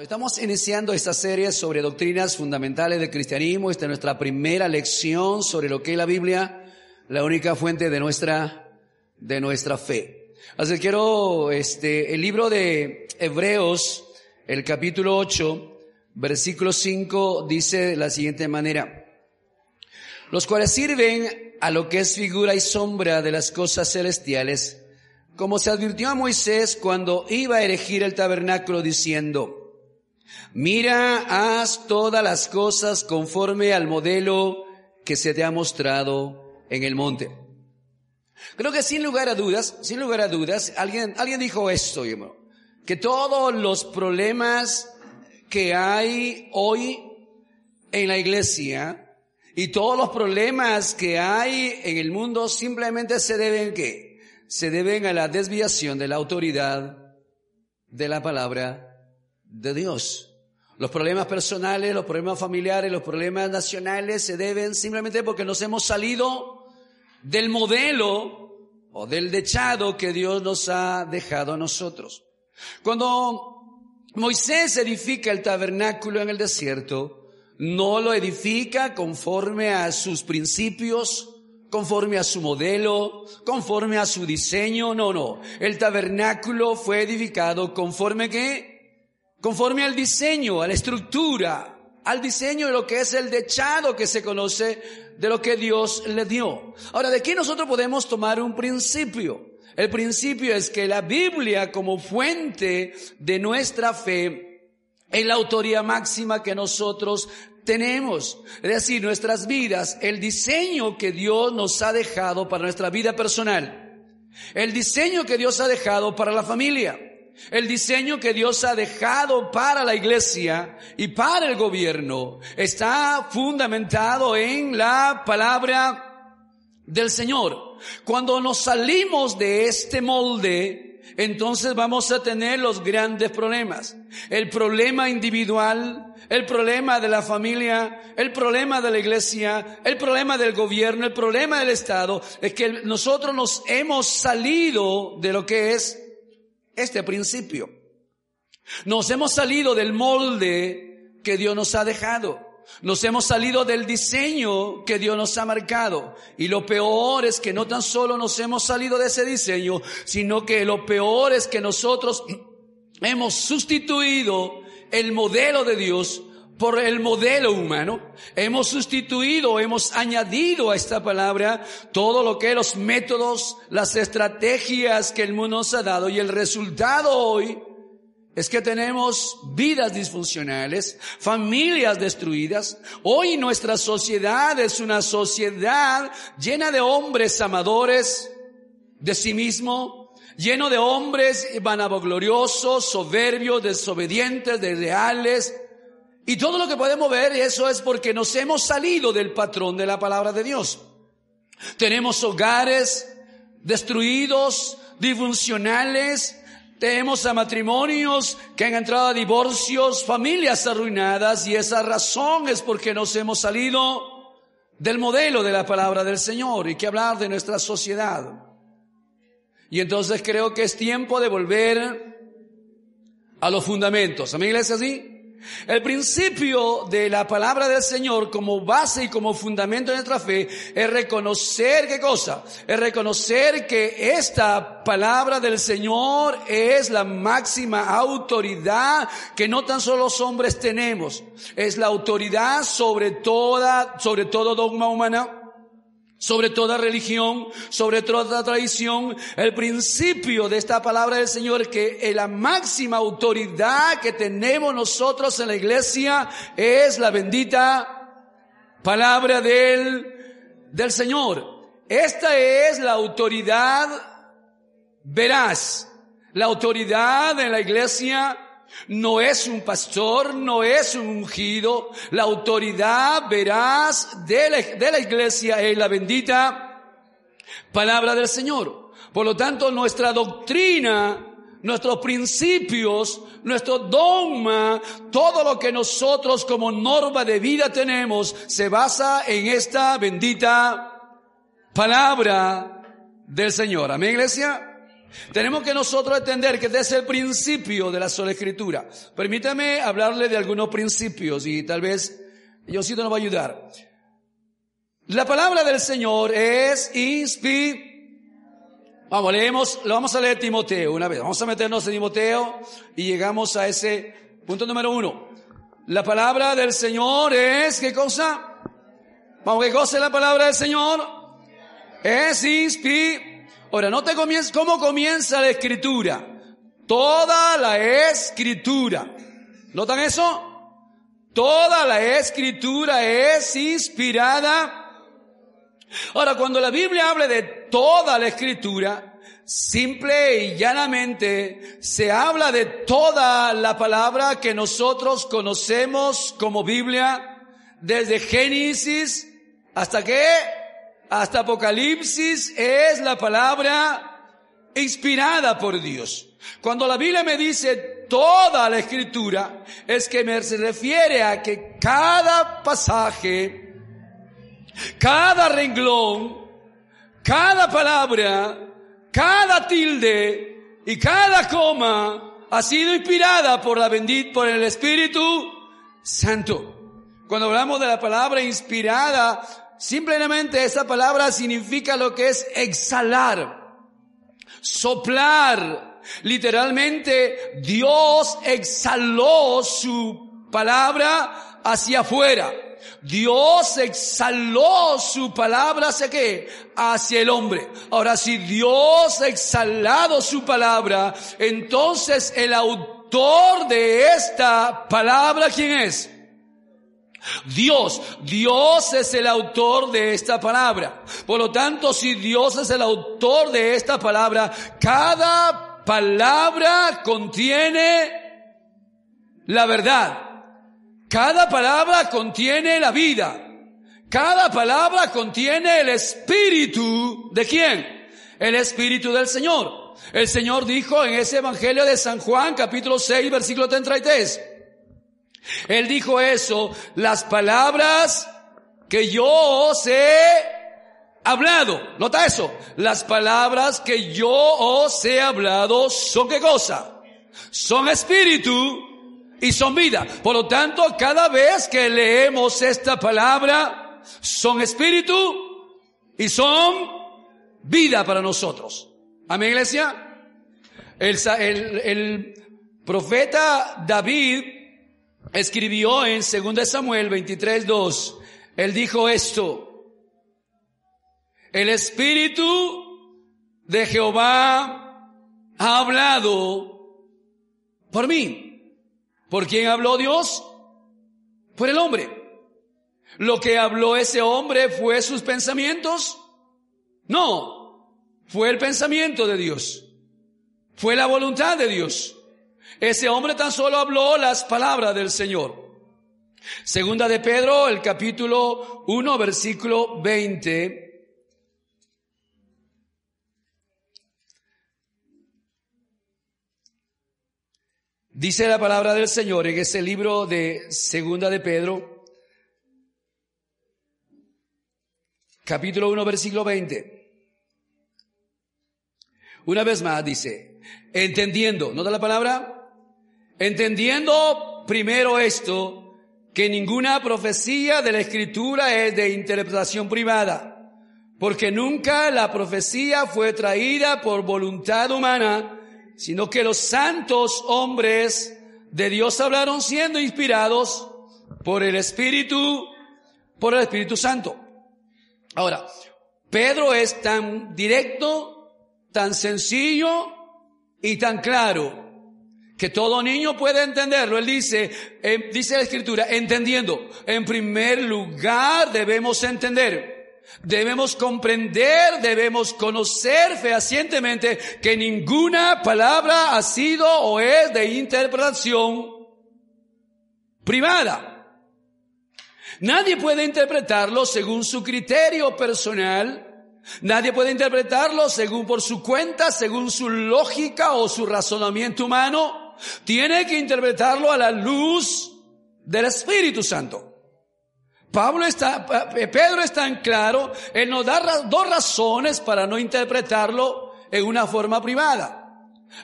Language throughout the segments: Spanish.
Estamos iniciando esta serie sobre doctrinas fundamentales del cristianismo. Esta es nuestra primera lección sobre lo que es la Biblia, la única fuente de nuestra, de nuestra fe. Así que quiero, este, el libro de Hebreos, el capítulo 8, versículo 5, dice de la siguiente manera. Los cuales sirven a lo que es figura y sombra de las cosas celestiales, como se advirtió a Moisés cuando iba a erigir el tabernáculo diciendo, Mira, haz todas las cosas conforme al modelo que se te ha mostrado en el monte. Creo que sin lugar a dudas, sin lugar a dudas, alguien, alguien dijo esto, que todos los problemas que hay hoy en la iglesia y todos los problemas que hay en el mundo simplemente se deben ¿qué? Se deben a la desviación de la autoridad de la palabra de Dios. Los problemas personales, los problemas familiares, los problemas nacionales se deben simplemente porque nos hemos salido del modelo o del dechado que Dios nos ha dejado a nosotros. Cuando Moisés edifica el tabernáculo en el desierto, no lo edifica conforme a sus principios, conforme a su modelo, conforme a su diseño, no, no. El tabernáculo fue edificado conforme que conforme al diseño, a la estructura, al diseño de lo que es el dechado que se conoce de lo que Dios le dio. Ahora, ¿de qué nosotros podemos tomar un principio? El principio es que la Biblia como fuente de nuestra fe es la autoría máxima que nosotros tenemos. Es decir, nuestras vidas, el diseño que Dios nos ha dejado para nuestra vida personal, el diseño que Dios ha dejado para la familia, el diseño que Dios ha dejado para la iglesia y para el gobierno está fundamentado en la palabra del Señor. Cuando nos salimos de este molde, entonces vamos a tener los grandes problemas. El problema individual, el problema de la familia, el problema de la iglesia, el problema del gobierno, el problema del Estado, es que nosotros nos hemos salido de lo que es este principio. Nos hemos salido del molde que Dios nos ha dejado. Nos hemos salido del diseño que Dios nos ha marcado. Y lo peor es que no tan solo nos hemos salido de ese diseño, sino que lo peor es que nosotros hemos sustituido el modelo de Dios por el modelo humano. Hemos sustituido, hemos añadido a esta palabra todo lo que los métodos, las estrategias que el mundo nos ha dado y el resultado hoy es que tenemos vidas disfuncionales, familias destruidas. Hoy nuestra sociedad es una sociedad llena de hombres amadores de sí mismo, lleno de hombres vanagloriosos, soberbios, desobedientes, desleales, y todo lo que podemos ver, eso es porque nos hemos salido del patrón de la palabra de Dios. Tenemos hogares destruidos, disfuncionales, tenemos a matrimonios que han entrado a divorcios, familias arruinadas, y esa razón es porque nos hemos salido del modelo de la palabra del Señor y que hablar de nuestra sociedad. Y entonces creo que es tiempo de volver a los fundamentos. ¿A mi iglesia así? El principio de la palabra del Señor como base y como fundamento de nuestra fe es reconocer qué cosa? Es reconocer que esta palabra del Señor es la máxima autoridad que no tan solo los hombres tenemos. Es la autoridad sobre toda, sobre todo dogma humana sobre toda religión, sobre toda tradición. El principio de esta palabra del Señor que la máxima autoridad que tenemos nosotros en la iglesia es la bendita palabra del, del Señor. Esta es la autoridad veraz, la autoridad en la iglesia no es un pastor, no es un ungido. La autoridad veraz de la, de la iglesia es la bendita palabra del Señor. Por lo tanto, nuestra doctrina, nuestros principios, nuestro dogma, todo lo que nosotros como norma de vida tenemos, se basa en esta bendita palabra del Señor. Amén, iglesia. Tenemos que nosotros entender que desde el principio de la sola escritura. Permítame hablarle de algunos principios y tal vez Diosito nos va a ayudar. La palabra del Señor es inspirada. Vamos, leemos, lo vamos a leer Timoteo una vez. Vamos a meternos en Timoteo y llegamos a ese punto número uno. La palabra del Señor es, ¿qué cosa? Vamos, ¿qué cosa es la palabra del Señor? Es inspirada Ahora, no te comienza, ¿cómo comienza la escritura? Toda la escritura. ¿Notan eso? Toda la escritura es inspirada. Ahora, cuando la Biblia habla de toda la escritura, simple y llanamente se habla de toda la palabra que nosotros conocemos como Biblia, desde Génesis hasta qué? Hasta Apocalipsis es la palabra inspirada por Dios. Cuando la Biblia me dice toda la escritura, es que me se refiere a que cada pasaje, cada renglón, cada palabra, cada tilde y cada coma ha sido inspirada por la bendita, por el Espíritu Santo. Cuando hablamos de la palabra inspirada, Simplemente esa palabra significa lo que es exhalar, soplar. Literalmente Dios exhaló su palabra hacia afuera. Dios exhaló su palabra hacia qué? Hacia el hombre. Ahora, si Dios ha exhalado su palabra, entonces el autor de esta palabra, ¿quién es? Dios, Dios es el autor de esta palabra. Por lo tanto, si Dios es el autor de esta palabra, cada palabra contiene la verdad. Cada palabra contiene la vida. Cada palabra contiene el espíritu de quién? El espíritu del Señor. El Señor dijo en ese Evangelio de San Juan, capítulo 6, versículo 33. Él dijo eso, las palabras que yo os he hablado. Nota eso. Las palabras que yo os he hablado son qué cosa? Son espíritu y son vida. Por lo tanto, cada vez que leemos esta palabra, son espíritu y son vida para nosotros. Amén, iglesia. El, el, el profeta David escribió en 2 Samuel 23, 2, él dijo esto, el Espíritu de Jehová ha hablado por mí. ¿Por quién habló Dios? Por el hombre. ¿Lo que habló ese hombre fue sus pensamientos? No, fue el pensamiento de Dios. Fue la voluntad de Dios. Ese hombre tan solo habló las palabras del Señor. Segunda de Pedro, el capítulo 1, versículo 20. Dice la palabra del Señor en ese libro de Segunda de Pedro, capítulo 1, versículo 20. Una vez más dice, entendiendo, ¿no da la palabra? Entendiendo primero esto, que ninguna profecía de la escritura es de interpretación privada, porque nunca la profecía fue traída por voluntad humana, sino que los santos hombres de Dios hablaron siendo inspirados por el Espíritu, por el Espíritu Santo. Ahora, Pedro es tan directo, tan sencillo y tan claro que todo niño puede entenderlo. Él dice, eh, dice la escritura, entendiendo. En primer lugar debemos entender debemos comprender, debemos conocer fehacientemente que ninguna palabra ha sido o es de interpretación privada. Nadie puede interpretarlo según su criterio personal. Nadie puede interpretarlo según por su cuenta, según su lógica o su razonamiento humano. Tiene que interpretarlo a la luz del Espíritu Santo. Pablo está, Pedro está en claro, él nos da dos razones para no interpretarlo en una forma privada.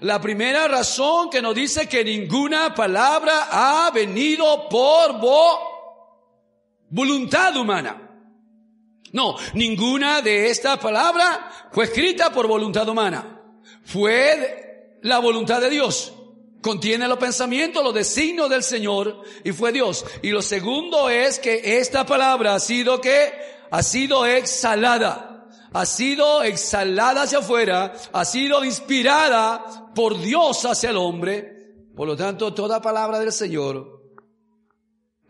La primera razón que nos dice que ninguna palabra ha venido por voluntad humana. No, ninguna de esta palabra fue escrita por voluntad humana. Fue la voluntad de Dios. Contiene los pensamientos, los designios del Señor y fue Dios. Y lo segundo es que esta palabra ha sido que ha sido exhalada, ha sido exhalada hacia afuera, ha sido inspirada por Dios hacia el hombre. Por lo tanto, toda palabra del Señor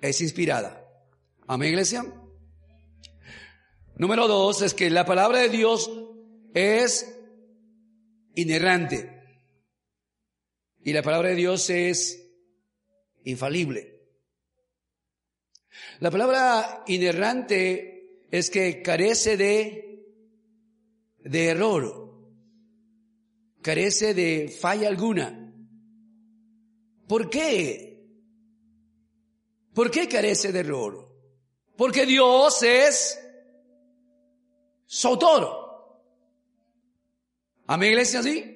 es inspirada. Amén, iglesia. Número dos es que la palabra de Dios es inerrante. Y la palabra de Dios es infalible. La palabra inerrante es que carece de, de error, carece de falla alguna. ¿Por qué? ¿Por qué carece de error? Porque Dios es su autor. Amén, iglesia, ¿sí?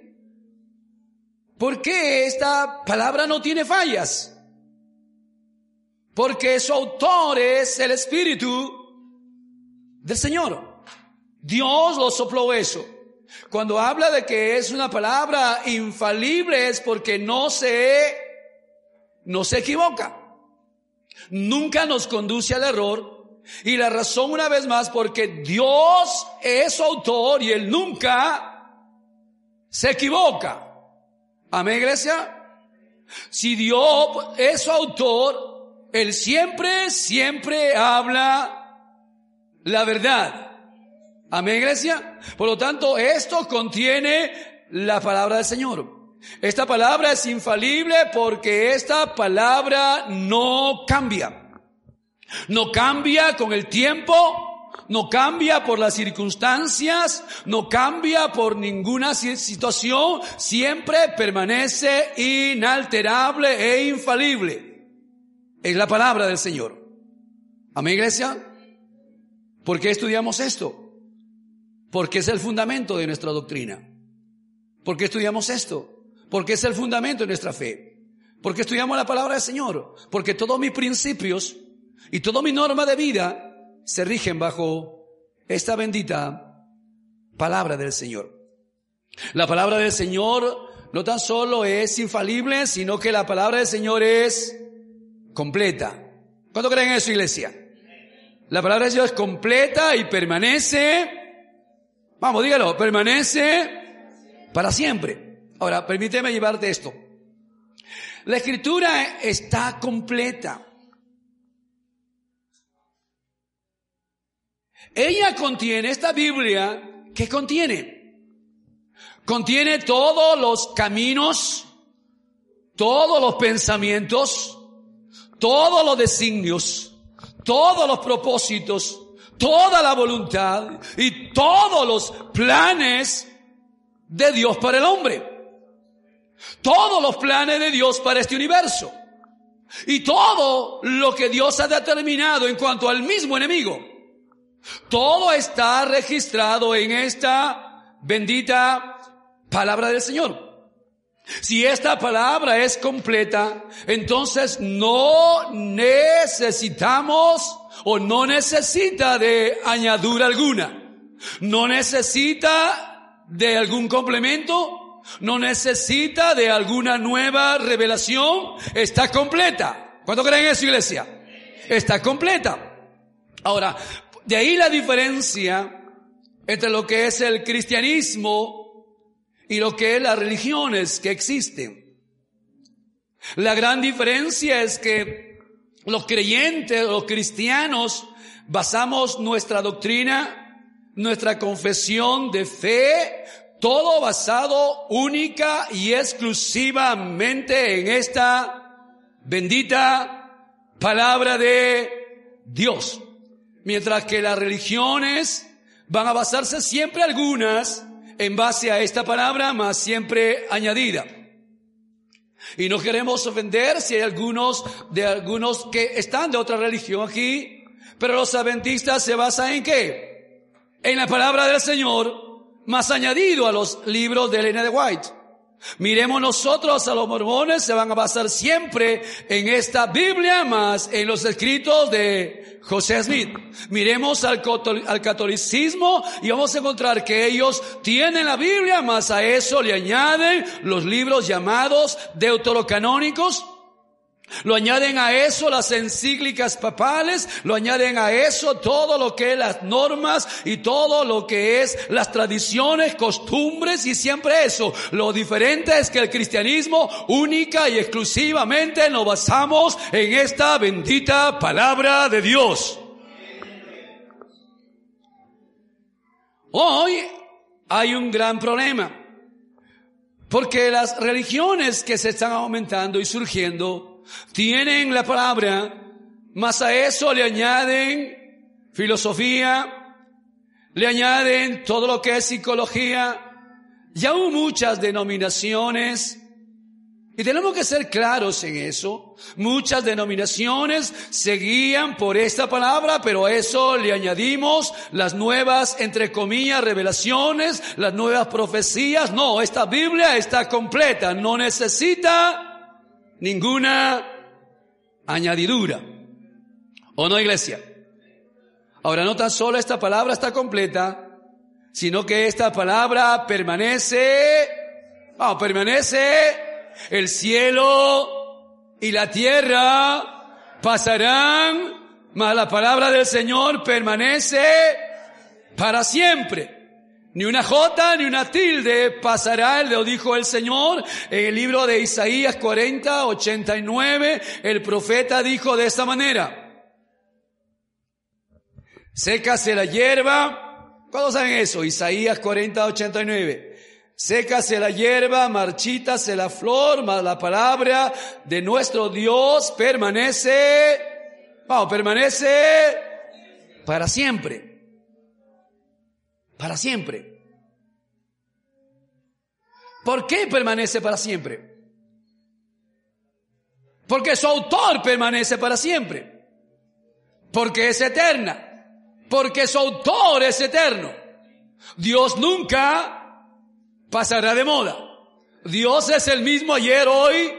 ¿Por qué esta palabra no tiene fallas? Porque su autor es el Espíritu del Señor. Dios lo sopló eso. Cuando habla de que es una palabra infalible es porque no se, no se equivoca. Nunca nos conduce al error. Y la razón una vez más porque Dios es autor y Él nunca se equivoca. Amén, iglesia. Si Dios es su autor, Él siempre, siempre habla la verdad. Amén, iglesia. Por lo tanto, esto contiene la palabra del Señor. Esta palabra es infalible porque esta palabra no cambia. No cambia con el tiempo, no cambia por las circunstancias, no cambia por ninguna situación, siempre permanece inalterable e infalible. Es la palabra del Señor. Amén, iglesia. ¿Por qué estudiamos esto? Porque es el fundamento de nuestra doctrina. ¿Por qué estudiamos esto? Porque es el fundamento de nuestra fe. Porque estudiamos la palabra del Señor. Porque todos mis principios y toda mi norma de vida se rigen bajo esta bendita palabra del Señor. La palabra del Señor no tan solo es infalible, sino que la palabra del Señor es completa. ¿Cuánto creen eso, iglesia? La palabra del Señor es completa y permanece, vamos, dígalo, permanece para siempre. Ahora, permíteme llevarte esto. La escritura está completa. Ella contiene, esta Biblia, ¿qué contiene? Contiene todos los caminos, todos los pensamientos, todos los designios, todos los propósitos, toda la voluntad y todos los planes de Dios para el hombre. Todos los planes de Dios para este universo. Y todo lo que Dios ha determinado en cuanto al mismo enemigo. Todo está registrado en esta bendita palabra del Señor. Si esta palabra es completa, entonces no necesitamos o no necesita de añadura alguna. No necesita de algún complemento. No necesita de alguna nueva revelación. Está completa. ¿Cuánto creen eso, iglesia? Está completa. Ahora, de ahí la diferencia entre lo que es el cristianismo y lo que es las religiones que existen. La gran diferencia es que los creyentes, los cristianos, basamos nuestra doctrina nuestra confesión de fe, todo basado única y exclusivamente en esta bendita palabra de Dios. Mientras que las religiones van a basarse siempre algunas en base a esta palabra, más siempre añadida. Y no queremos ofender si hay algunos de algunos que están de otra religión aquí, pero los adventistas se basan en qué? En la palabra del Señor, más añadido a los libros de Elena de White. Miremos nosotros a los mormones, se van a basar siempre en esta Biblia, más en los escritos de José Smith. Miremos al, catolicismo y vamos a encontrar que ellos tienen la Biblia, más a eso le añaden los libros llamados deuterocanónicos, lo añaden a eso las encíclicas papales, lo añaden a eso todo lo que es las normas y todo lo que es las tradiciones, costumbres y siempre eso. Lo diferente es que el cristianismo única y exclusivamente nos basamos en esta bendita palabra de Dios. Hoy hay un gran problema. Porque las religiones que se están aumentando y surgiendo tienen la palabra, más a eso le añaden filosofía, le añaden todo lo que es psicología, y aún muchas denominaciones, y tenemos que ser claros en eso, muchas denominaciones seguían por esta palabra, pero a eso le añadimos las nuevas, entre comillas, revelaciones, las nuevas profecías. No, esta Biblia está completa, no necesita ninguna añadidura. ¿O no, iglesia? Ahora, no tan solo esta palabra está completa, sino que esta palabra permanece, oh, permanece el cielo y la tierra pasarán, mas la palabra del Señor permanece para siempre. Ni una jota ni una tilde pasará, lo dijo el Señor en el libro de Isaías 40, 89. El profeta dijo de esta manera. Sécase la hierba. ¿Cuándo saben eso? Isaías 40, 89. Sécase la hierba, marchítase la flor, la palabra de nuestro Dios permanece, vamos, permanece para siempre para siempre. ¿Por qué permanece para siempre? Porque su autor permanece para siempre. Porque es eterna. Porque su autor es eterno. Dios nunca pasará de moda. Dios es el mismo ayer, hoy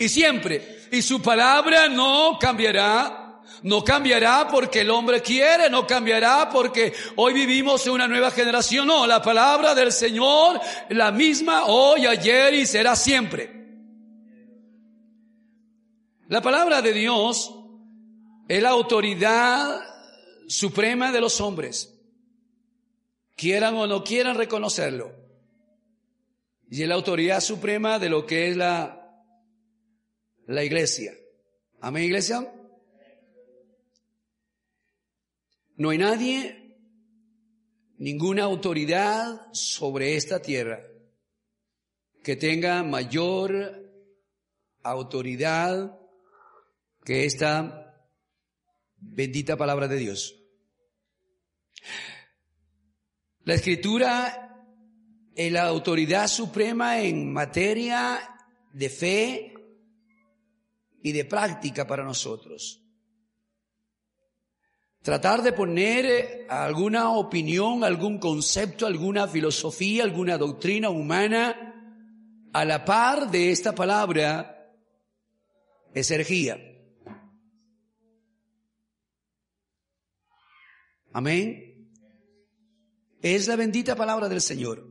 y siempre. Y su palabra no cambiará no cambiará porque el hombre quiere, no cambiará porque hoy vivimos en una nueva generación. No, la palabra del Señor, la misma hoy, ayer y será siempre. La palabra de Dios es la autoridad suprema de los hombres, quieran o no quieran reconocerlo. Y es la autoridad suprema de lo que es la, la iglesia. Amén, iglesia. No hay nadie, ninguna autoridad sobre esta tierra que tenga mayor autoridad que esta bendita palabra de Dios. La escritura es la autoridad suprema en materia de fe y de práctica para nosotros. Tratar de poner eh, alguna opinión, algún concepto, alguna filosofía, alguna doctrina humana a la par de esta palabra es herejía. Amén. Es la bendita palabra del Señor.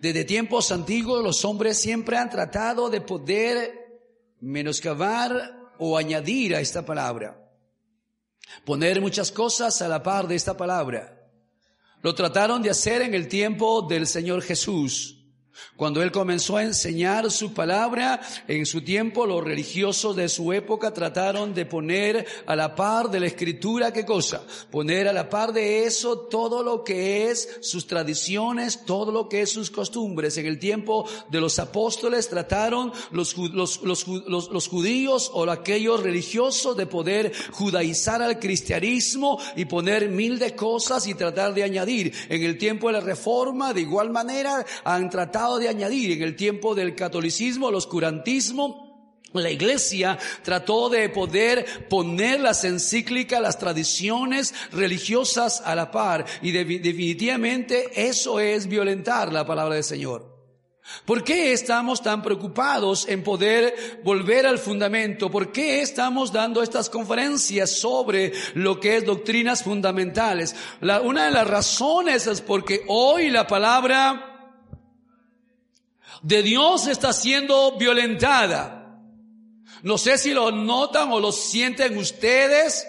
Desde tiempos antiguos los hombres siempre han tratado de poder menoscabar o añadir a esta palabra. Poner muchas cosas a la par de esta palabra. Lo trataron de hacer en el tiempo del Señor Jesús. Cuando él comenzó a enseñar su palabra, en su tiempo los religiosos de su época trataron de poner a la par de la escritura, ¿qué cosa? Poner a la par de eso todo lo que es sus tradiciones, todo lo que es sus costumbres. En el tiempo de los apóstoles trataron los, judíos o aquellos religiosos de poder judaizar al cristianismo y poner mil de cosas y tratar de añadir. En el tiempo de la reforma, de igual manera, han tratado de añadir en el tiempo del catolicismo, el oscurantismo, la iglesia trató de poder poner las encíclicas, las tradiciones religiosas a la par y definitivamente eso es violentar la palabra del Señor. ¿Por qué estamos tan preocupados en poder volver al fundamento? ¿Por qué estamos dando estas conferencias sobre lo que es doctrinas fundamentales? una de las razones es porque hoy la palabra de Dios está siendo violentada. No sé si lo notan o lo sienten ustedes,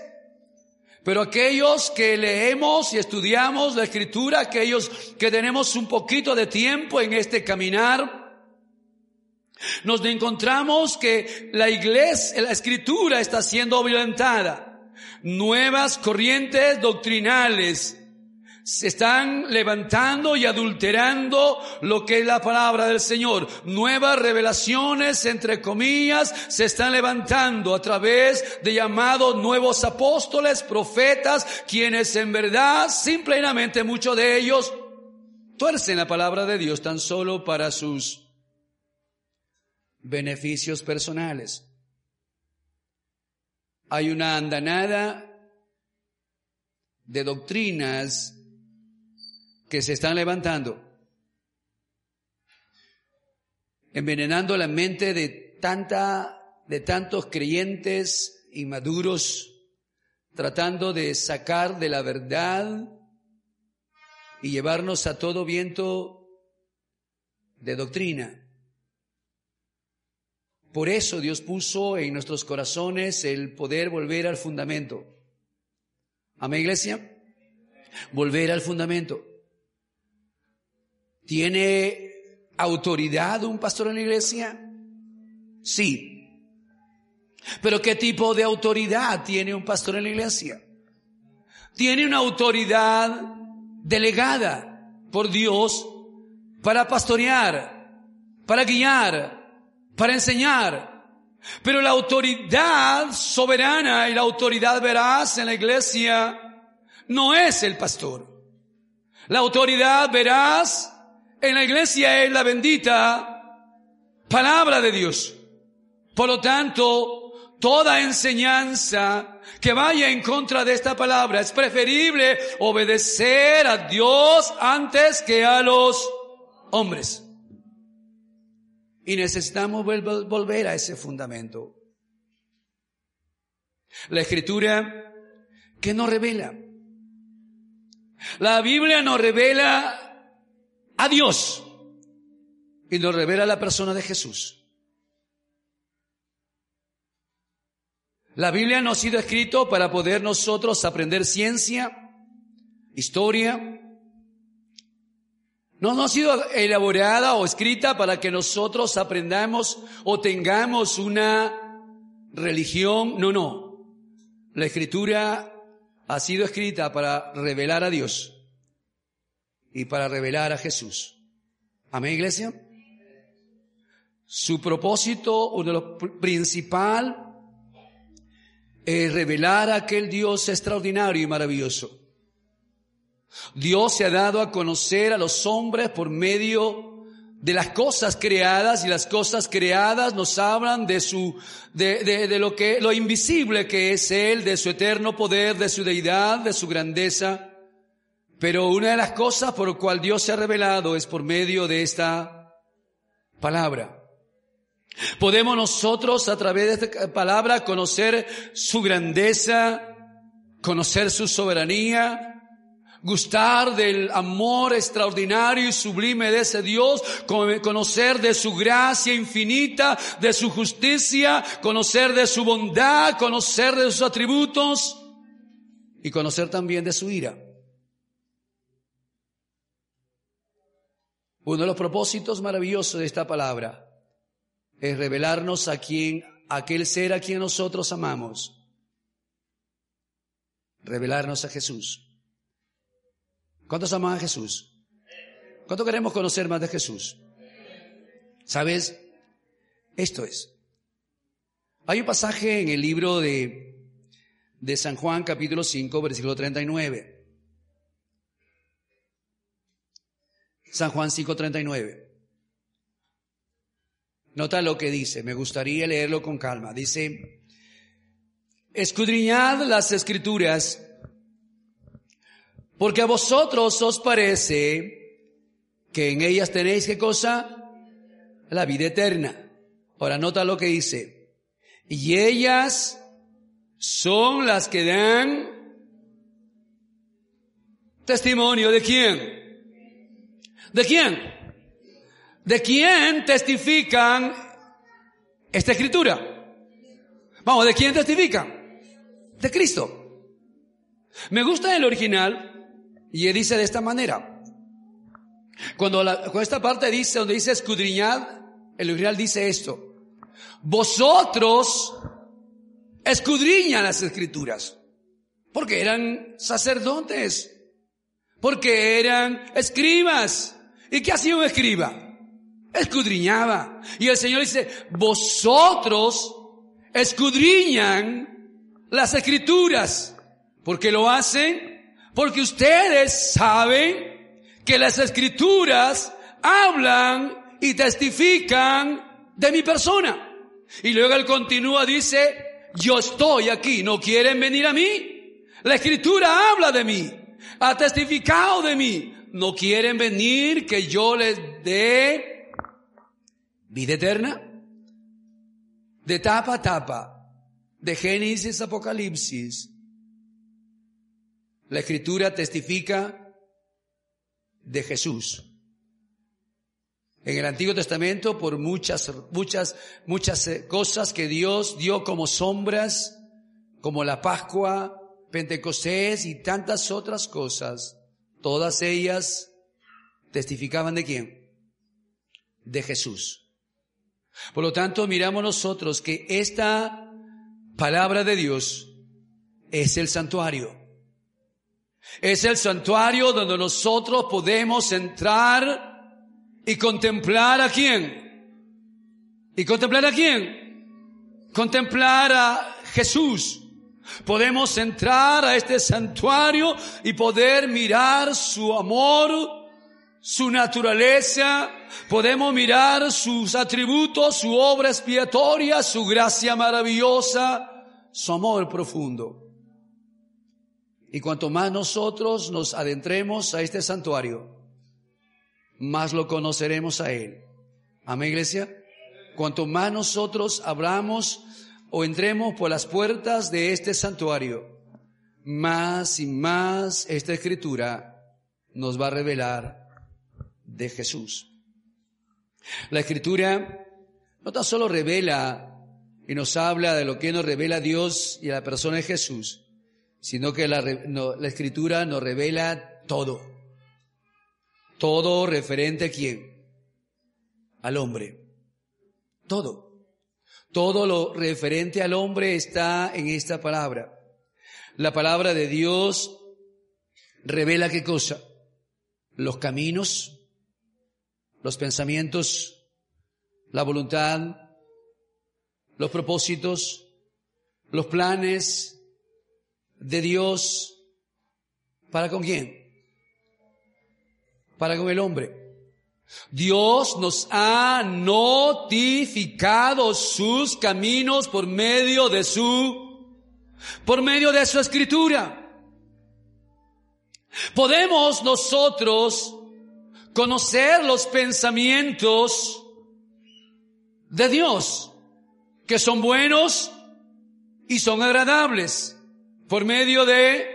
pero aquellos que leemos y estudiamos la escritura, aquellos que tenemos un poquito de tiempo en este caminar, nos encontramos que la iglesia, la escritura está siendo violentada. Nuevas corrientes doctrinales se están levantando y adulterando lo que es la palabra del Señor. Nuevas revelaciones, entre comillas, se están levantando a través de llamados nuevos apóstoles, profetas, quienes en verdad, simplemente muchos de ellos, tuercen la palabra de Dios tan solo para sus beneficios personales. Hay una andanada de doctrinas que se están levantando, envenenando la mente de tanta, de tantos creyentes inmaduros, tratando de sacar de la verdad y llevarnos a todo viento de doctrina. Por eso Dios puso en nuestros corazones el poder volver al fundamento. Amén, iglesia. Volver al fundamento. ¿Tiene autoridad un pastor en la iglesia? Sí. Pero ¿qué tipo de autoridad tiene un pastor en la iglesia? Tiene una autoridad delegada por Dios para pastorear, para guiar, para enseñar. Pero la autoridad soberana y la autoridad veraz en la iglesia no es el pastor. La autoridad veraz en la iglesia es la bendita palabra de Dios. Por lo tanto, toda enseñanza que vaya en contra de esta palabra es preferible obedecer a Dios antes que a los hombres. Y necesitamos volver a ese fundamento. La escritura que nos revela. La Biblia nos revela a Dios y nos revela la persona de Jesús. La Biblia no ha sido escrito para poder nosotros aprender ciencia, historia. No, no ha sido elaborada o escrita para que nosotros aprendamos o tengamos una religión. No, no. La escritura ha sido escrita para revelar a Dios y para revelar a Jesús. Amén, iglesia. Su propósito, uno de los principal, es revelar a aquel Dios extraordinario y maravilloso. Dios se ha dado a conocer a los hombres por medio de las cosas creadas y las cosas creadas nos hablan de su, de, de, de lo que, lo invisible que es Él, de su eterno poder, de su deidad, de su grandeza. Pero una de las cosas por cual Dios se ha revelado es por medio de esta palabra. Podemos nosotros a través de esta palabra conocer su grandeza, conocer su soberanía, gustar del amor extraordinario y sublime de ese Dios, conocer de su gracia infinita, de su justicia, conocer de su bondad, conocer de sus atributos y conocer también de su ira. Uno de los propósitos maravillosos de esta palabra es revelarnos a quien, aquel ser a quien nosotros amamos. Revelarnos a Jesús. ¿Cuántos aman a Jesús? ¿Cuánto queremos conocer más de Jesús? ¿Sabes? Esto es. Hay un pasaje en el libro de, de San Juan capítulo 5 versículo 39. San Juan 5:39. Nota lo que dice, me gustaría leerlo con calma. Dice, escudriñad las escrituras, porque a vosotros os parece que en ellas tenéis qué cosa? La vida eterna. Ahora nota lo que dice, y ellas son las que dan testimonio de quién? ¿De quién? ¿De quién testifican esta escritura? Vamos, ¿de quién testifican? De Cristo. Me gusta el original y dice de esta manera. Cuando, esta parte dice, donde dice escudriñad, el original dice esto. Vosotros escudriñan las escrituras. Porque eran sacerdotes. Porque eran escribas. ¿Y qué hacía un escriba? Escudriñaba. Y el Señor dice, vosotros escudriñan las escrituras. ¿Por qué lo hacen? Porque ustedes saben que las escrituras hablan y testifican de mi persona. Y luego él continúa, dice, yo estoy aquí, ¿no quieren venir a mí? La escritura habla de mí, ha testificado de mí, no quieren venir que yo les dé vida eterna. De tapa a tapa, de Génesis a Apocalipsis, la escritura testifica de Jesús. En el Antiguo Testamento, por muchas, muchas, muchas eh, cosas que Dios dio como sombras, como la Pascua, Pentecostés y tantas otras cosas, Todas ellas testificaban de quién? De Jesús. Por lo tanto, miramos nosotros que esta palabra de Dios es el santuario. Es el santuario donde nosotros podemos entrar y contemplar a quién. ¿Y contemplar a quién? Contemplar a Jesús. Podemos entrar a este santuario y poder mirar su amor, su naturaleza, podemos mirar sus atributos, su obra expiatoria, su gracia maravillosa, su amor profundo. Y cuanto más nosotros nos adentremos a este santuario, más lo conoceremos a Él. Amén, iglesia. Cuanto más nosotros abramos o entremos por las puertas de este santuario, más y más esta escritura nos va a revelar de Jesús. La escritura no tan solo revela y nos habla de lo que nos revela Dios y la persona de Jesús, sino que la, la escritura nos revela todo. Todo referente a quién? Al hombre. Todo. Todo lo referente al hombre está en esta palabra. La palabra de Dios revela qué cosa? Los caminos, los pensamientos, la voluntad, los propósitos, los planes de Dios. ¿Para con quién? Para con el hombre. Dios nos ha notificado sus caminos por medio de su, por medio de su escritura. Podemos nosotros conocer los pensamientos de Dios, que son buenos y son agradables, por medio de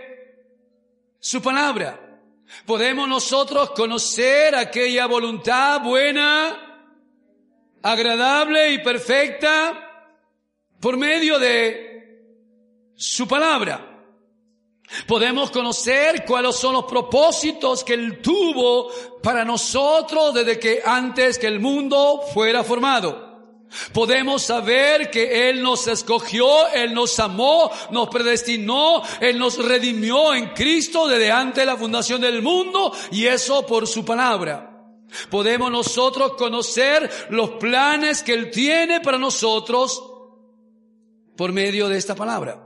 su palabra. Podemos nosotros conocer aquella voluntad buena, agradable y perfecta por medio de su palabra. Podemos conocer cuáles son los propósitos que Él tuvo para nosotros desde que antes que el mundo fuera formado. Podemos saber que Él nos escogió, Él nos amó, nos predestinó, Él nos redimió en Cristo desde antes de la fundación del mundo y eso por su palabra. Podemos nosotros conocer los planes que Él tiene para nosotros por medio de esta palabra.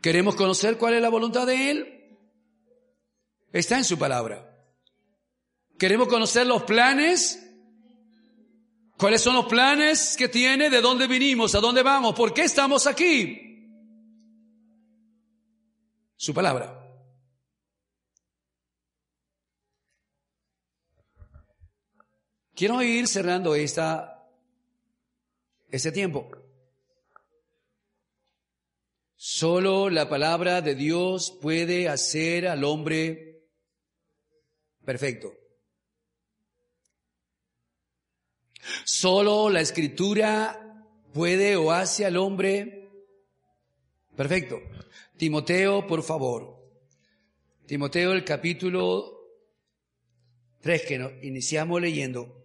¿Queremos conocer cuál es la voluntad de Él? Está en su palabra. ¿Queremos conocer los planes? ¿Cuáles son los planes que tiene? ¿De dónde vinimos? ¿A dónde vamos? ¿Por qué estamos aquí? Su palabra. Quiero ir cerrando esta, este tiempo. Solo la palabra de Dios puede hacer al hombre perfecto. Solo la escritura puede o hace al hombre perfecto. Timoteo, por favor. Timoteo, el capítulo 3 que iniciamos leyendo.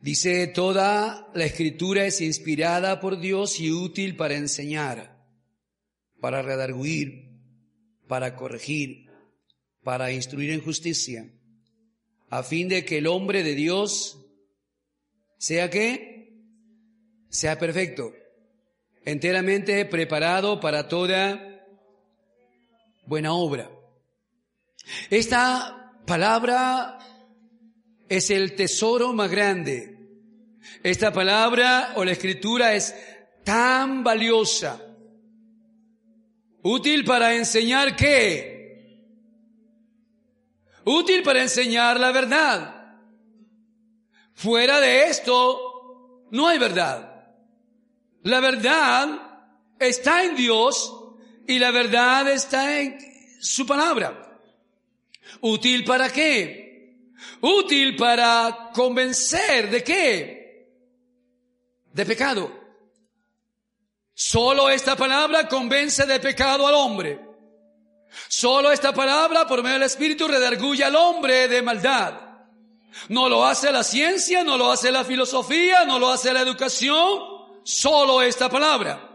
Dice, toda la escritura es inspirada por Dios y útil para enseñar, para redarguir, para corregir, para instruir en justicia, a fin de que el hombre de Dios sea que sea perfecto, enteramente preparado para toda buena obra. Esta palabra es el tesoro más grande esta palabra o la escritura es tan valiosa, útil para enseñar qué? Útil para enseñar la verdad. Fuera de esto, no hay verdad. La verdad está en Dios y la verdad está en su palabra. ¿Útil para qué? Útil para convencer de qué? de pecado. Solo esta palabra convence de pecado al hombre. Solo esta palabra, por medio del Espíritu, redarguye al hombre de maldad. No lo hace la ciencia, no lo hace la filosofía, no lo hace la educación. Solo esta palabra.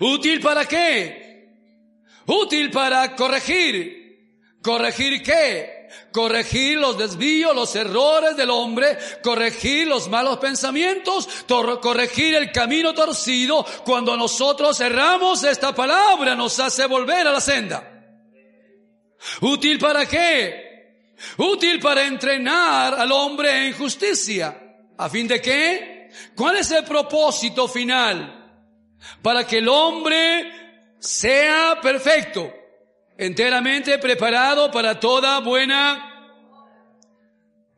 ¿Útil para qué? Útil para corregir. ¿Corregir qué? Corregir los desvíos, los errores del hombre, corregir los malos pensamientos, corregir el camino torcido. Cuando nosotros erramos, esta palabra nos hace volver a la senda. ¿Útil para qué? Útil para entrenar al hombre en justicia. ¿A fin de qué? ¿Cuál es el propósito final? Para que el hombre sea perfecto enteramente preparado para toda buena,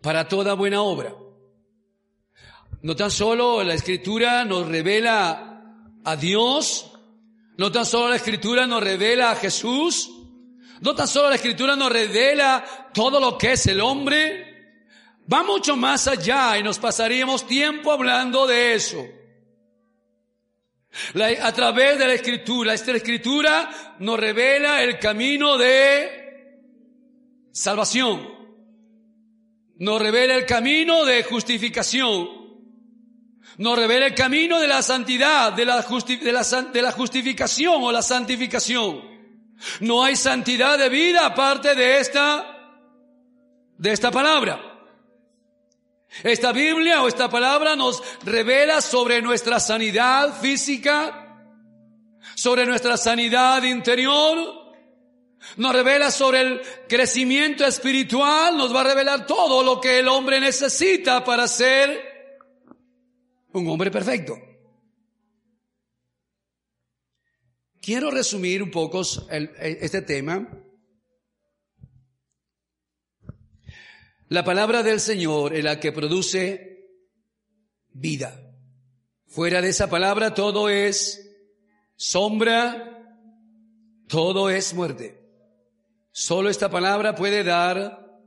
para toda buena obra. No tan solo la escritura nos revela a Dios, no tan solo la escritura nos revela a Jesús, no tan solo la escritura nos revela todo lo que es el hombre, va mucho más allá y nos pasaríamos tiempo hablando de eso a través de la escritura, esta escritura nos revela el camino de salvación. Nos revela el camino de justificación. Nos revela el camino de la santidad, de la, de la, de la justificación o la santificación. No hay santidad de vida aparte de esta, de esta palabra. Esta Biblia o esta palabra nos revela sobre nuestra sanidad física, sobre nuestra sanidad interior, nos revela sobre el crecimiento espiritual, nos va a revelar todo lo que el hombre necesita para ser un hombre perfecto. Quiero resumir un poco este tema La palabra del Señor es la que produce vida. Fuera de esa palabra todo es sombra, todo es muerte. Solo esta palabra puede dar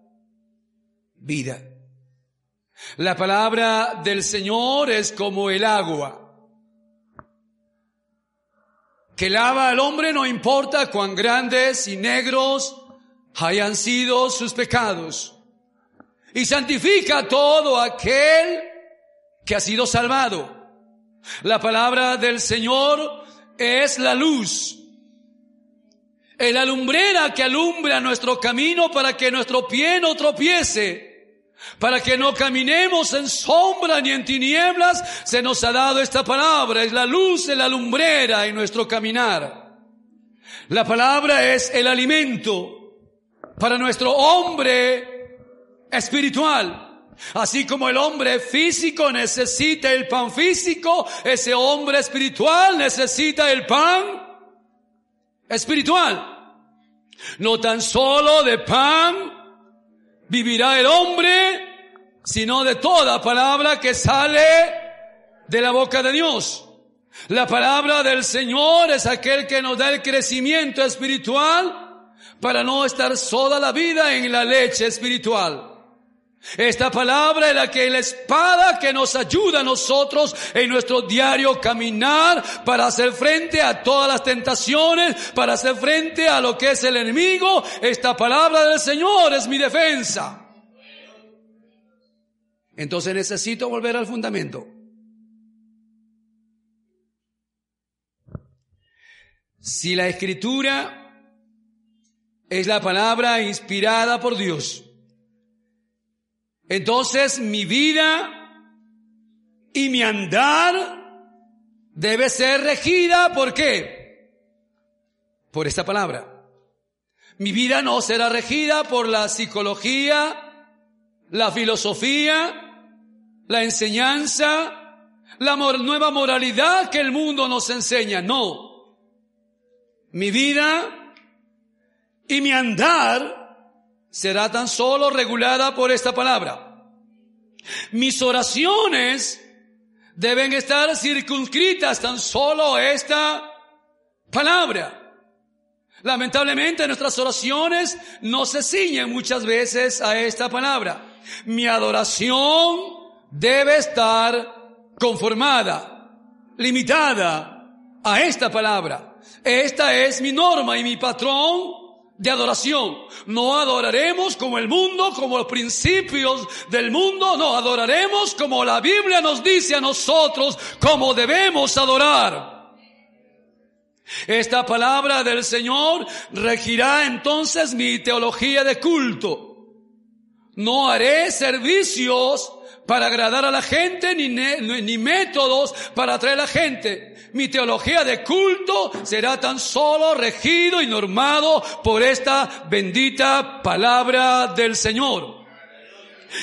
vida. La palabra del Señor es como el agua que lava al hombre no importa cuán grandes y negros hayan sido sus pecados. Y santifica todo aquel que ha sido salvado. La palabra del Señor es la luz. Es la lumbrera que alumbra nuestro camino para que nuestro pie no tropiece para que no caminemos en sombra ni en tinieblas, se nos ha dado esta palabra, es la luz de la lumbrera en nuestro caminar. La palabra es el alimento para nuestro hombre espiritual. Así como el hombre físico necesita el pan físico, ese hombre espiritual necesita el pan espiritual. No tan solo de pan vivirá el hombre, sino de toda palabra que sale de la boca de Dios. La palabra del Señor es aquel que nos da el crecimiento espiritual para no estar sola la vida en la leche espiritual. Esta palabra es la que la espada que nos ayuda a nosotros en nuestro diario caminar para hacer frente a todas las tentaciones, para hacer frente a lo que es el enemigo. Esta palabra del Señor es mi defensa. Entonces necesito volver al fundamento. Si la escritura es la palabra inspirada por Dios, entonces mi vida y mi andar debe ser regida por qué? Por esta palabra. Mi vida no será regida por la psicología, la filosofía, la enseñanza, la nueva moralidad que el mundo nos enseña. No. Mi vida y mi andar será tan solo regulada por esta palabra. Mis oraciones deben estar circunscritas tan solo a esta palabra. Lamentablemente nuestras oraciones no se ciñen muchas veces a esta palabra. Mi adoración debe estar conformada, limitada a esta palabra. Esta es mi norma y mi patrón de adoración. No adoraremos como el mundo, como los principios del mundo, no, adoraremos como la Biblia nos dice a nosotros cómo debemos adorar. Esta palabra del Señor regirá entonces mi teología de culto. No haré servicios para agradar a la gente ni, ni métodos para atraer a la gente. Mi teología de culto será tan solo regido y normado por esta bendita palabra del Señor.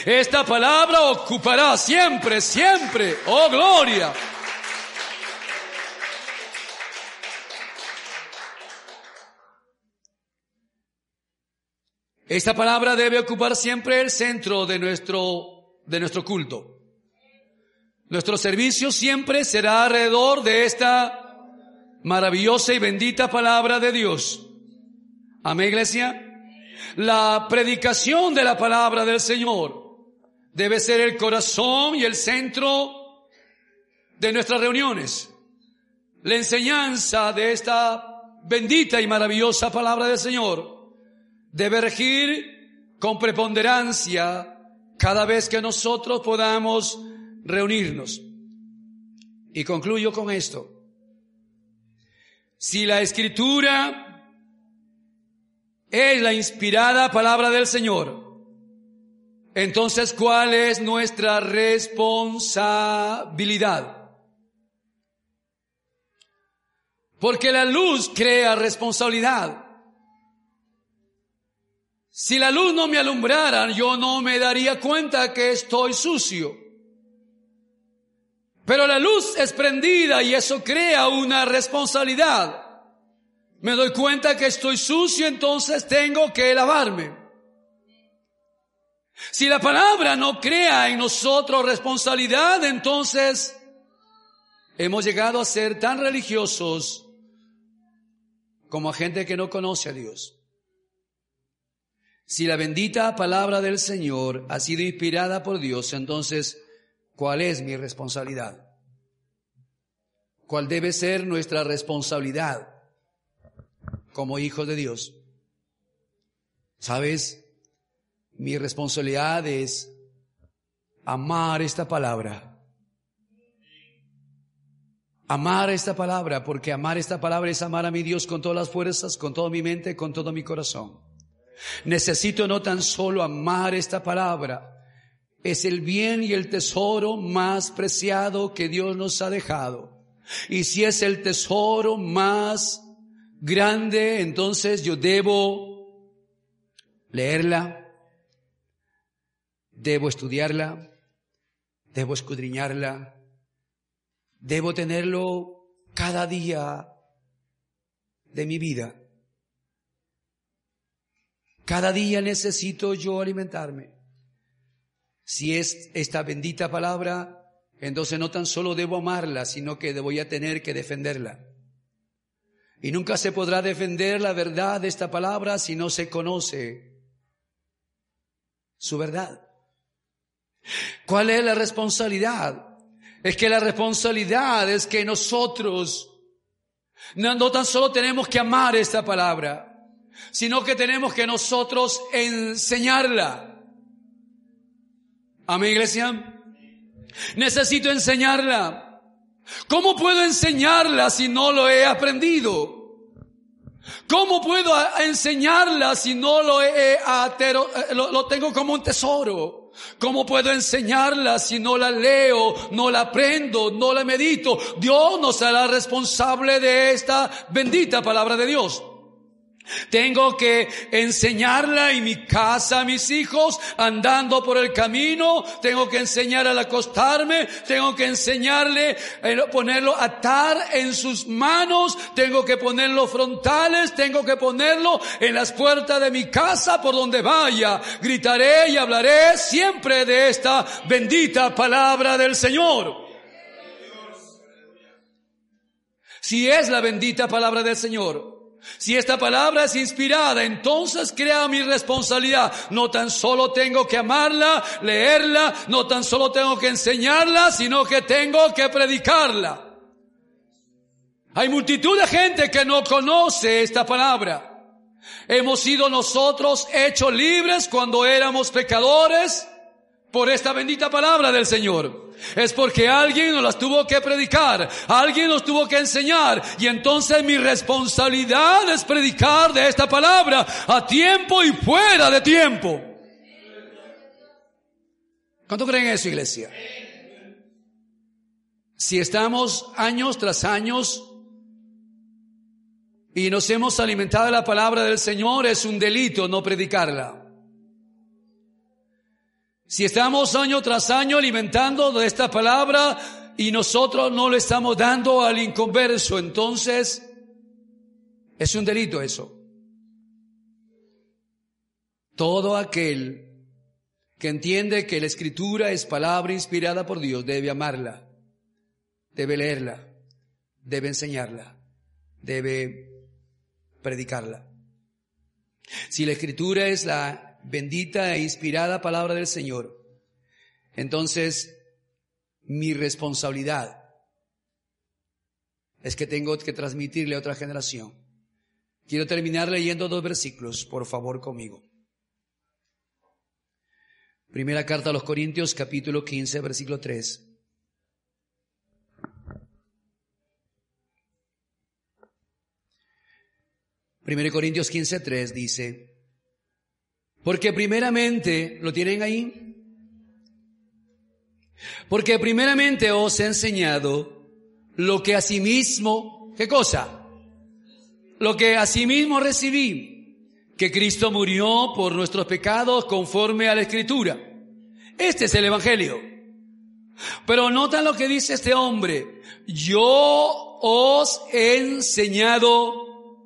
Esta palabra ocupará siempre, siempre, oh gloria. Esta palabra debe ocupar siempre el centro de nuestro, de nuestro culto. Nuestro servicio siempre será alrededor de esta maravillosa y bendita palabra de Dios. Amén, iglesia. La predicación de la palabra del Señor debe ser el corazón y el centro de nuestras reuniones. La enseñanza de esta bendita y maravillosa palabra del Señor debe regir con preponderancia cada vez que nosotros podamos reunirnos. Y concluyo con esto. Si la escritura es la inspirada palabra del Señor, entonces ¿cuál es nuestra responsabilidad? Porque la luz crea responsabilidad. Si la luz no me alumbrara, yo no me daría cuenta que estoy sucio. Pero la luz es prendida y eso crea una responsabilidad. Me doy cuenta que estoy sucio, entonces tengo que lavarme. Si la palabra no crea en nosotros responsabilidad, entonces hemos llegado a ser tan religiosos como a gente que no conoce a Dios. Si la bendita palabra del Señor ha sido inspirada por Dios, entonces, ¿cuál es mi responsabilidad? ¿Cuál debe ser nuestra responsabilidad como hijos de Dios? ¿Sabes? Mi responsabilidad es amar esta palabra. Amar esta palabra, porque amar esta palabra es amar a mi Dios con todas las fuerzas, con toda mi mente, con todo mi corazón. Necesito no tan solo amar esta palabra, es el bien y el tesoro más preciado que Dios nos ha dejado. Y si es el tesoro más grande, entonces yo debo leerla, debo estudiarla, debo escudriñarla, debo tenerlo cada día de mi vida. Cada día necesito yo alimentarme. Si es esta bendita palabra, entonces no tan solo debo amarla, sino que voy a tener que defenderla. Y nunca se podrá defender la verdad de esta palabra si no se conoce su verdad. ¿Cuál es la responsabilidad? Es que la responsabilidad es que nosotros no, no tan solo tenemos que amar esta palabra, sino que tenemos que nosotros enseñarla. Amén, iglesia. Necesito enseñarla. ¿Cómo puedo enseñarla si no lo he aprendido? ¿Cómo puedo enseñarla si no lo, he, lo, lo tengo como un tesoro? ¿Cómo puedo enseñarla si no la leo, no la aprendo, no la medito? Dios nos hará responsable de esta bendita palabra de Dios. Tengo que enseñarla en mi casa a mis hijos, andando por el camino. Tengo que enseñar al acostarme. Tengo que enseñarle, eh, ponerlo, atar en sus manos. Tengo que ponerlo frontales. Tengo que ponerlo en las puertas de mi casa por donde vaya. Gritaré y hablaré siempre de esta bendita palabra del Señor. Si es la bendita palabra del Señor, si esta palabra es inspirada, entonces crea mi responsabilidad. No tan solo tengo que amarla, leerla, no tan solo tengo que enseñarla, sino que tengo que predicarla. Hay multitud de gente que no conoce esta palabra. Hemos sido nosotros hechos libres cuando éramos pecadores por esta bendita palabra del Señor. Es porque alguien nos las tuvo que predicar, alguien nos tuvo que enseñar y entonces mi responsabilidad es predicar de esta palabra a tiempo y fuera de tiempo. ¿Cuánto creen eso, iglesia? Si estamos años tras años y nos hemos alimentado de la palabra del Señor, es un delito no predicarla. Si estamos año tras año alimentando de esta palabra y nosotros no le estamos dando al inconverso, entonces es un delito eso. Todo aquel que entiende que la escritura es palabra inspirada por Dios debe amarla, debe leerla, debe enseñarla, debe predicarla. Si la escritura es la bendita e inspirada palabra del Señor, entonces mi responsabilidad es que tengo que transmitirle a otra generación. Quiero terminar leyendo dos versículos, por favor, conmigo. Primera carta a los Corintios, capítulo 15, versículo 3. Primera Corintios 15, 3 dice, porque primeramente, ¿lo tienen ahí? Porque primeramente os he enseñado lo que asimismo, ¿qué cosa? Lo que asimismo recibí, que Cristo murió por nuestros pecados conforme a la Escritura. Este es el Evangelio. Pero nota lo que dice este hombre. Yo os he enseñado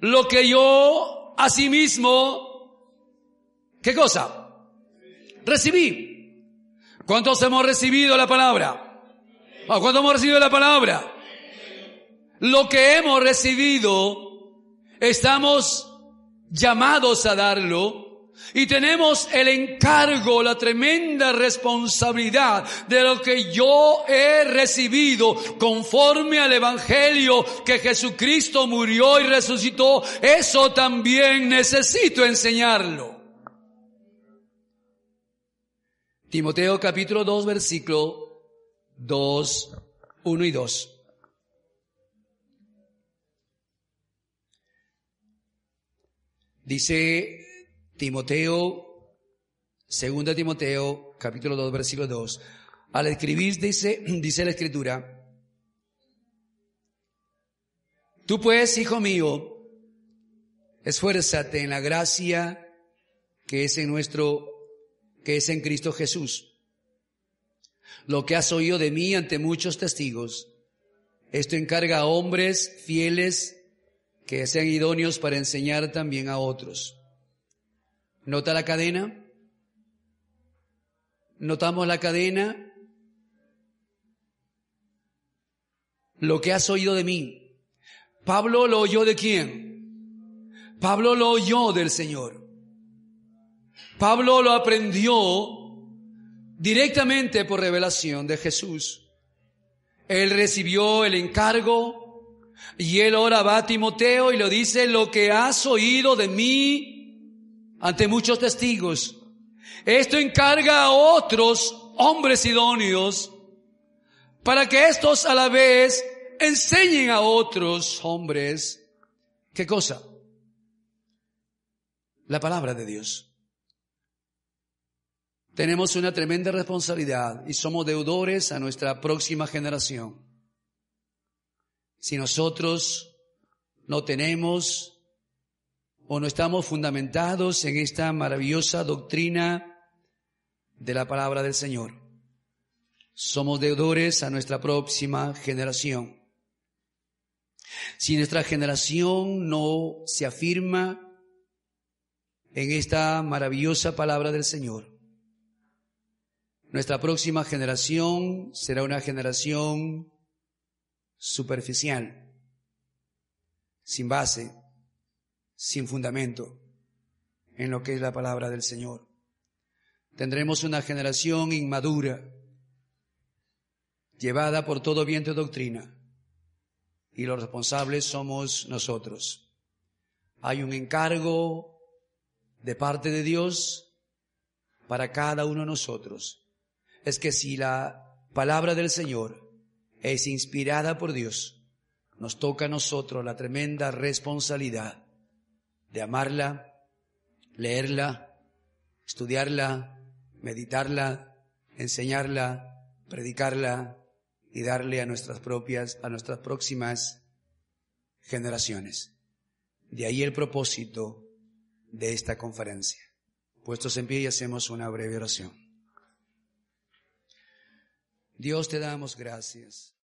lo que yo asimismo ¿Qué cosa? Recibí. ¿Cuántos hemos recibido la palabra? Ah, ¿Cuántos hemos recibido la palabra? Lo que hemos recibido, estamos llamados a darlo Y tenemos el encargo, la tremenda responsabilidad de lo que yo he recibido conforme al Evangelio que Jesucristo murió y resucitó. Eso también necesito enseñarlo. Timoteo capítulo 2 versículo 2, 1 y 2. Dice Timoteo, segunda Timoteo, capítulo 2, versículo 2. Al escribir dice, dice la escritura, tú pues, hijo mío, esfuérzate en la gracia que es en nuestro, que es en Cristo Jesús. Lo que has oído de mí ante muchos testigos, esto encarga a hombres fieles que sean idóneos para enseñar también a otros. ¿Nota la cadena? ¿Notamos la cadena? Lo que has oído de mí. Pablo lo oyó de quién? Pablo lo oyó del Señor. Pablo lo aprendió directamente por revelación de Jesús. Él recibió el encargo y él ahora va a Timoteo y le dice, lo que has oído de mí ante muchos testigos. Esto encarga a otros hombres idóneos para que estos a la vez enseñen a otros hombres. ¿Qué cosa? La palabra de Dios. Tenemos una tremenda responsabilidad y somos deudores a nuestra próxima generación. Si nosotros no tenemos o no estamos fundamentados en esta maravillosa doctrina de la palabra del Señor. Somos deudores a nuestra próxima generación. Si nuestra generación no se afirma en esta maravillosa palabra del Señor, nuestra próxima generación será una generación superficial, sin base, sin fundamento en lo que es la palabra del Señor. Tendremos una generación inmadura, llevada por todo viento de doctrina, y los responsables somos nosotros. Hay un encargo de parte de Dios para cada uno de nosotros. Es que si la palabra del Señor es inspirada por Dios, nos toca a nosotros la tremenda responsabilidad de amarla, leerla, estudiarla, meditarla, enseñarla, predicarla y darle a nuestras propias, a nuestras próximas generaciones. De ahí el propósito de esta conferencia. Puestos en pie y hacemos una breve oración. Dios te damos gracias.